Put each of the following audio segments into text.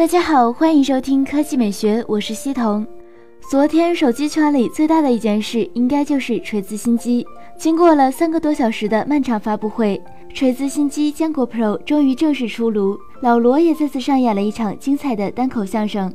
大家好，欢迎收听科技美学，我是西彤。昨天手机圈里最大的一件事，应该就是锤子新机。经过了三个多小时的漫长发布会，锤子新机坚果 Pro 终于正式出炉，老罗也再次上演了一场精彩的单口相声。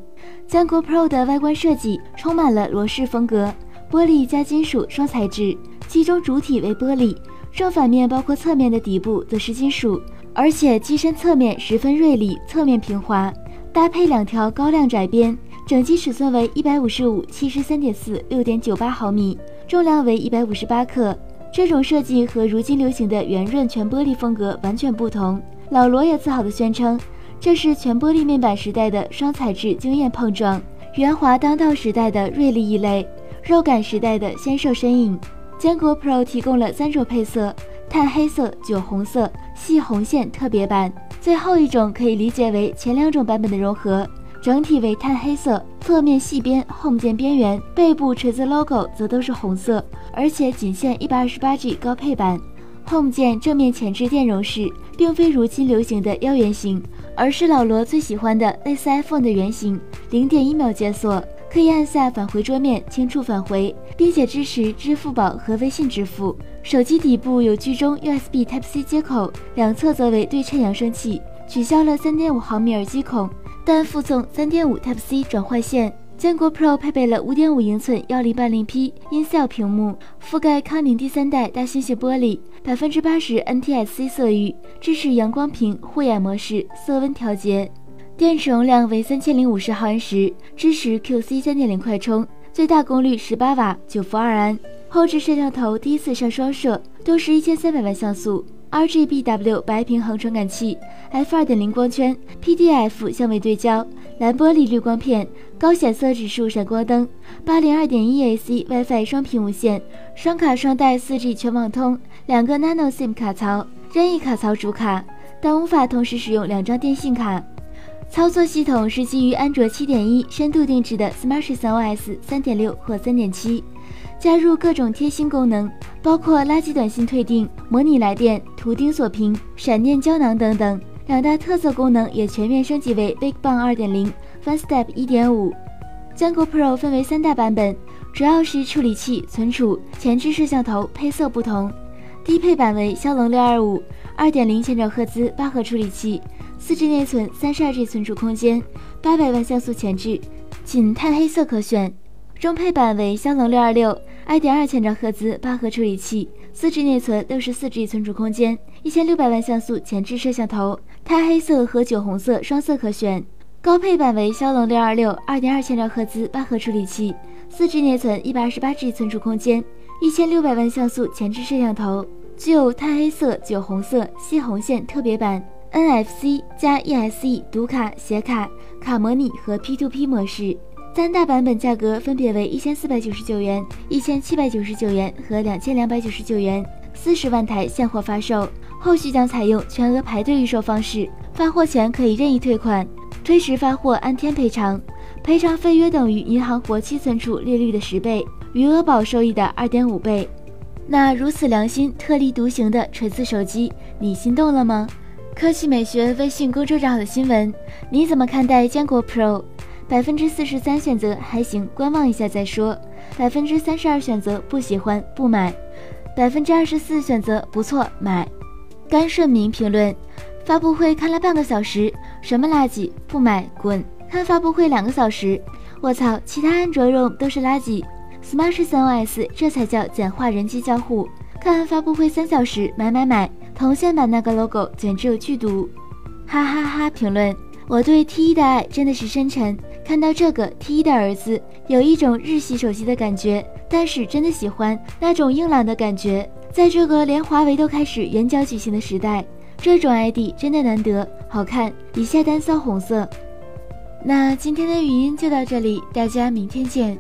坚果 Pro 的外观设计充满了罗氏风格，玻璃加金属双材质，其中主体为玻璃，正反面包括侧面的底部则是金属，而且机身侧面十分锐利，侧面平滑，搭配两条高亮窄边。整机尺寸为一百五十五七十三点四六点九八毫米，重量为一百五十八克。这种设计和如今流行的圆润全玻璃风格完全不同。老罗也自豪地宣称，这是全玻璃面板时代的双材质惊艳碰撞，圆滑当道时代的锐利异类，肉感时代的纤瘦身影。坚果 Pro 提供了三种配色：碳黑色、酒红色、细红线特别版。最后一种可以理解为前两种版本的融合。整体为碳黑色，侧面细边 Home 键边缘，背部锤子 logo 则都是红色，而且仅限一百二十八 G 高配版。Home 键正面前置电容式，并非如今流行的腰圆形，而是老罗最喜欢的类似 iPhone 的圆形，零点一秒解锁，可以按下返回桌面轻触返回，并且支持支付宝和微信支付。手机底部有居中 USB Type C 接口，两侧则为对称扬声器，取消了三点五毫米耳机孔。但附送3.5 Type C 转换线。坚果 Pro 配备了5.5英寸 1080P 音效屏幕，覆盖康宁第三代大猩猩玻璃，百分之八十 NTSC 色域，支持阳光屏、护眼模式、色温调节。电池容量为三千零五十毫安时，支持 QC 3.0快充，最大功率十八瓦，九伏二安。后置摄像头第一次上双摄，都是一千三百万像素。RGBW 白平衡传感器，F 二点零光圈，PDF 相位对焦，蓝玻璃滤光片，高显色指数闪光灯，八零二点一 AC WiFi 双屏无线，双卡双待四 G 全网通，两个 Nano SIM 卡槽，任意卡槽主卡，但无法同时使用两张电信卡。操作系统是基于安卓七点一深度定制的 SmartOS 三点六或三点七。加入各种贴心功能，包括垃圾短信退订、模拟来电、图钉锁屏、闪电胶囊等等。两大特色功能也全面升级为 Big Bang 2.0、FunStep 1.5。坚果 Pro 分为三大版本，主要是处理器、存储、前置摄像头配色不同。低配版为骁龙625 2.0千兆赫兹八核处理器，4G 内存，32G 存储空间，800万像素前置，仅碳黑色可选。中配版为骁龙六二六，二点二千兆赫兹八核处理器，四 G 内存，六十四 G 存储空间，一千六百万像素前置摄像头，碳黑色和酒红色双色可选。高配版为骁龙六二六，二点二千兆赫兹八核处理器，四 G 内存，一百二十八 G 存储空间，一千六百万像素前置摄像头，具有碳黑色、酒红色、细红线特别版，NFC 加 ESE 读卡、写卡、卡模拟和 P2P 模式。三大版本价格分别为一千四百九十九元、一千七百九十九元和两千两百九十九元，四十万台现货发售。后续将采用全额排队预售方式，发货前可以任意退款，推迟发货按天赔偿，赔偿费约等于银行活期存储利率的十倍，余额宝收益的二点五倍。那如此良心、特立独行的锤子手机，你心动了吗？科技美学微信公众号的新闻，你怎么看待坚果 Pro？百分之四十三选择还行，观望一下再说。百分之三十二选择不喜欢不买，百分之二十四选择不错买。甘顺明评论：发布会看了半个小时，什么垃圾，不买滚！看发布会两个小时，我操，其他安卓 ROM 都是垃圾，SmartOS 这才叫简化人机交互。看发布会三小时，买买买！铜线版那个 logo 简直有剧毒，哈哈哈！评论：我对 T 一的爱真的是深沉。看到这个 T 一的儿子，有一种日系手机的感觉，但是真的喜欢那种硬朗的感觉。在这个连华为都开始圆角矩形的时代，这种 ID 真的难得，好看。以下单骚红色。那今天的语音就到这里，大家明天见。